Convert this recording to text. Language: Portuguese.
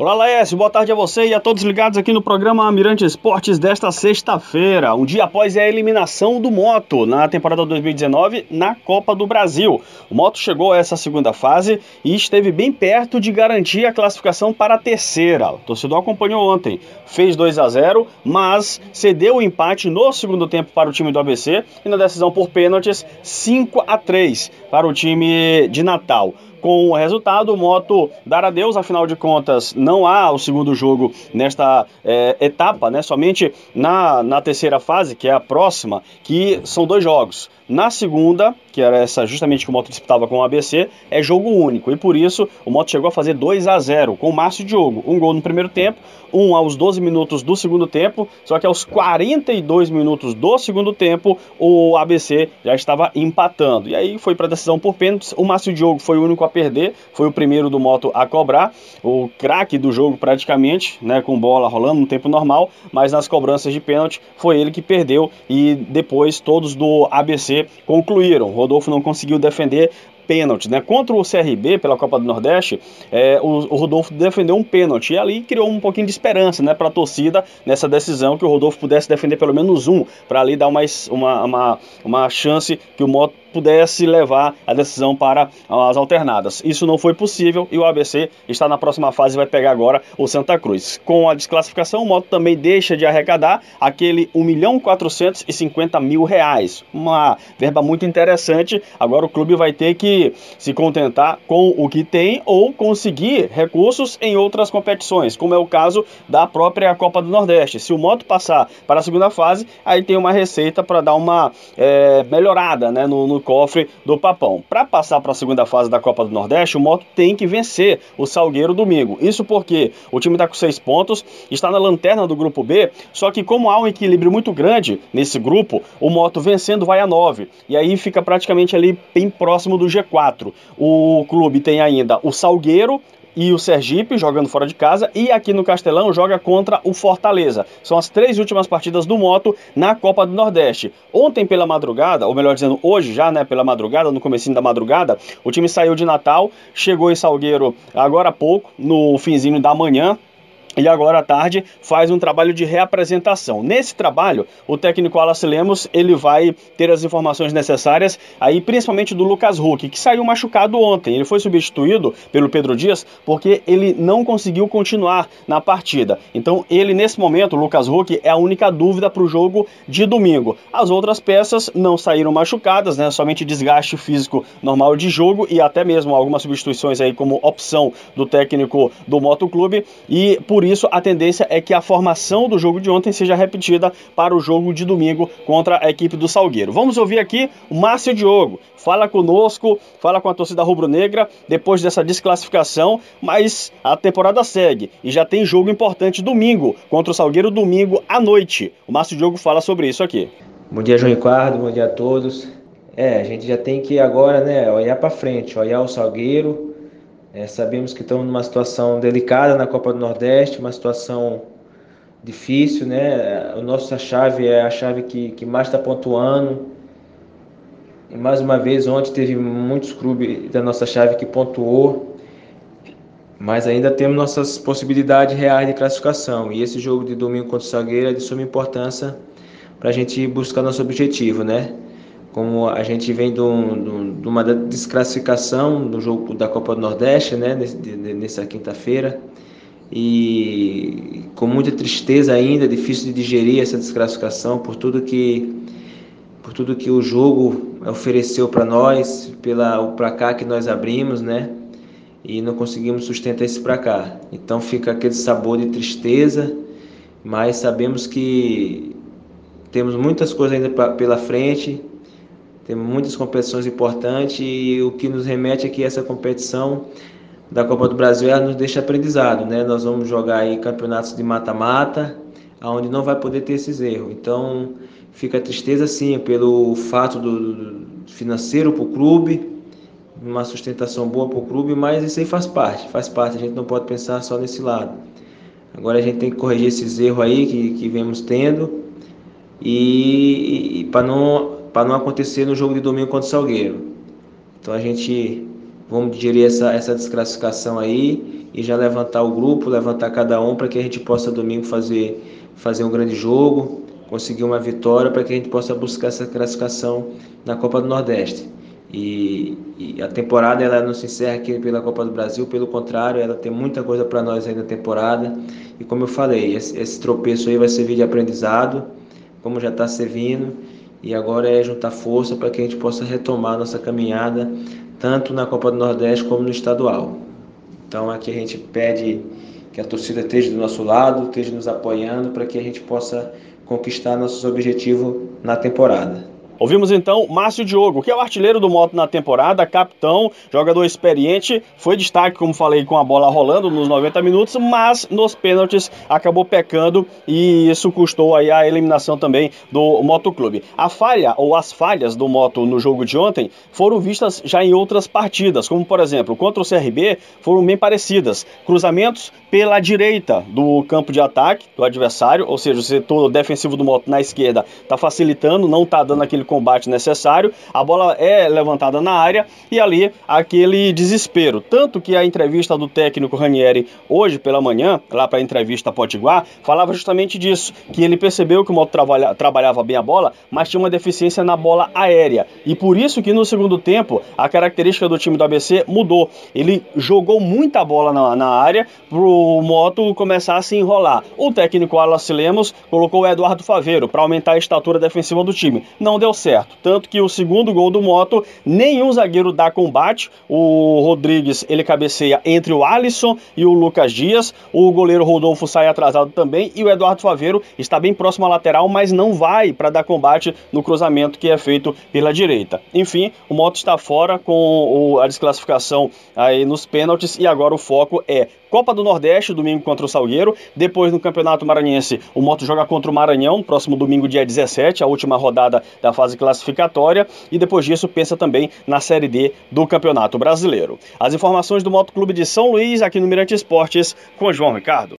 Olá, Laércio, boa tarde a você e a todos ligados aqui no programa Mirante Esportes desta sexta-feira, um dia após a eliminação do Moto na temporada 2019 na Copa do Brasil. O Moto chegou a essa segunda fase e esteve bem perto de garantir a classificação para a terceira. O torcedor acompanhou ontem, fez 2 a 0, mas cedeu o empate no segundo tempo para o time do ABC e na decisão por pênaltis 5 a 3 para o time de Natal. Com o resultado, o Moto dar adeus, afinal de contas, não há o segundo jogo nesta é, etapa, né? Somente na, na terceira fase, que é a próxima, que são dois jogos. Na segunda, que era essa justamente que o Moto disputava com o ABC, é jogo único. E por isso o Moto chegou a fazer 2 a 0 com o Márcio Diogo. Um gol no primeiro tempo, um aos 12 minutos do segundo tempo. Só que aos 42 minutos do segundo tempo, o ABC já estava empatando. E aí foi para decisão por pênaltis. O Márcio Diogo foi o único a perder, foi o primeiro do Moto a cobrar. O craque do jogo praticamente, né, com bola rolando no tempo normal, mas nas cobranças de pênalti foi ele que perdeu e depois todos do ABC concluíram. Rodolfo não conseguiu defender pênalti, né? Contra o CRB pela Copa do Nordeste, é, o, o, Rodolfo defendeu um pênalti e ali criou um pouquinho de esperança, né, para a torcida nessa decisão que o Rodolfo pudesse defender pelo menos um para ali dar mais uma, uma, uma chance que o Moto pudesse levar a decisão para as alternadas. Isso não foi possível e o ABC está na próxima fase e vai pegar agora o Santa Cruz. Com a desclassificação, o Moto também deixa de arrecadar aquele 1 milhão 450 mil reais. Uma verba muito interessante. Agora o clube vai ter que se contentar com o que tem ou conseguir recursos em outras competições, como é o caso da própria Copa do Nordeste. Se o Moto passar para a segunda fase, aí tem uma receita para dar uma é, melhorada né, no, no cofre do Papão. Para passar para a segunda fase da Copa do Nordeste, o Moto tem que vencer o Salgueiro domingo. Isso porque o time está com seis pontos, está na lanterna do grupo B, só que como há um equilíbrio muito grande nesse grupo, o Moto vencendo vai a nove. E aí fica praticamente ali bem próximo do G4. O clube tem ainda o Salgueiro, e o Sergipe jogando fora de casa e aqui no Castelão joga contra o Fortaleza. São as três últimas partidas do Moto na Copa do Nordeste. Ontem pela madrugada, ou melhor dizendo, hoje já, né, pela madrugada, no comecinho da madrugada, o time saiu de Natal, chegou em Salgueiro agora há pouco, no finzinho da manhã, e agora à tarde faz um trabalho de reapresentação. Nesse trabalho, o técnico Wallace Lemos ele vai ter as informações necessárias, aí principalmente do Lucas Huck, que saiu machucado ontem. Ele foi substituído pelo Pedro Dias porque ele não conseguiu continuar na partida. Então, ele nesse momento, o Lucas Huck, é a única dúvida para o jogo de domingo. As outras peças não saíram machucadas, né? Somente desgaste físico normal de jogo e até mesmo algumas substituições aí como opção do técnico do Motoclube e por isso, a tendência é que a formação do jogo de ontem seja repetida para o jogo de domingo contra a equipe do Salgueiro. Vamos ouvir aqui o Márcio Diogo. Fala conosco, fala com a torcida rubro-negra depois dessa desclassificação, mas a temporada segue e já tem jogo importante domingo contra o Salgueiro domingo à noite. O Márcio Diogo fala sobre isso aqui. Bom dia, João Ricardo, bom dia a todos. É, a gente já tem que agora, né, olhar para frente, olhar o Salgueiro, é, sabemos que estamos numa situação delicada na Copa do Nordeste, uma situação difícil, né? A nossa chave é a chave que, que mais está pontuando. E mais uma vez, ontem teve muitos clubes da nossa chave que pontuou, mas ainda temos nossas possibilidades reais de classificação. E esse jogo de domingo contra o Salgueiro é de suma importância para a gente buscar nosso objetivo, né? como a gente vem de, um, de uma desclassificação do jogo da Copa do Nordeste, né, nessa quinta-feira, e com muita tristeza ainda, difícil de digerir essa desclassificação por tudo que por tudo que o jogo ofereceu para nós, pela o placar que nós abrimos, né? E não conseguimos sustentar esse placar. Então fica aquele sabor de tristeza, mas sabemos que temos muitas coisas ainda pra, pela frente temos muitas competições importantes e o que nos remete é que essa competição da Copa do Brasil ela nos deixa aprendizado, né? Nós vamos jogar aí campeonatos de mata-mata, aonde não vai poder ter esses erros. Então fica tristeza sim pelo fato do, do financeiro para o clube, uma sustentação boa para o clube, mas isso aí faz parte, faz parte. A gente não pode pensar só nesse lado. Agora a gente tem que corrigir esses erros aí que, que vemos tendo e, e para não para não acontecer no jogo de domingo contra o Salgueiro. Então a gente vamos digerir essa, essa desclassificação aí e já levantar o grupo, levantar cada um para que a gente possa domingo fazer, fazer um grande jogo, conseguir uma vitória para que a gente possa buscar essa classificação na Copa do Nordeste. E, e, a temporada ela não se encerra aqui pela Copa do Brasil, pelo contrário, ela tem muita coisa para nós aí na temporada. E como eu falei, esse, esse tropeço aí vai servir de aprendizado, como já está servindo. E agora é juntar força para que a gente possa retomar nossa caminhada, tanto na Copa do Nordeste como no estadual. Então aqui a gente pede que a torcida esteja do nosso lado, esteja nos apoiando para que a gente possa conquistar nossos objetivos na temporada. Ouvimos então Márcio Diogo, que é o artilheiro do Moto na temporada, capitão, jogador experiente, foi destaque, como falei, com a bola rolando nos 90 minutos, mas nos pênaltis acabou pecando e isso custou aí a eliminação também do Motoclube. A falha ou as falhas do Moto no jogo de ontem foram vistas já em outras partidas, como por exemplo, contra o CRB, foram bem parecidas. Cruzamentos pela direita do campo de ataque do adversário, ou seja, o setor defensivo do Moto na esquerda está facilitando, não está dando aquele combate necessário, a bola é levantada na área e ali aquele desespero. Tanto que a entrevista do técnico Ranieri hoje pela manhã, lá para a entrevista Potiguar, falava justamente disso, que ele percebeu que o Moto trabalha, trabalhava bem a bola, mas tinha uma deficiência na bola aérea. E por isso que no segundo tempo a característica do time do ABC mudou. Ele jogou muita bola na, na área para o Moto começar a se enrolar. O técnico Wallace Lemos colocou o Eduardo Faveiro para aumentar a estatura defensiva do time. Não deu certo. Tanto que o segundo gol do Moto, nenhum zagueiro dá combate. O Rodrigues, ele cabeceia entre o Alisson e o Lucas Dias. O goleiro Rodolfo sai atrasado também. E o Eduardo Faveiro está bem próximo à lateral, mas não vai para dar combate no cruzamento que é feito pela direita. Enfim, o Moto está fora com a desclassificação aí nos pênaltis e agora o foco é Copa do Nordeste, domingo contra o Salgueiro. Depois, no Campeonato Maranhense, o Moto joga contra o Maranhão, próximo domingo, dia 17, a última rodada da fase classificatória. E depois disso, pensa também na Série D do Campeonato Brasileiro. As informações do Moto Clube de São Luís, aqui no Mirante Esportes, com João Ricardo.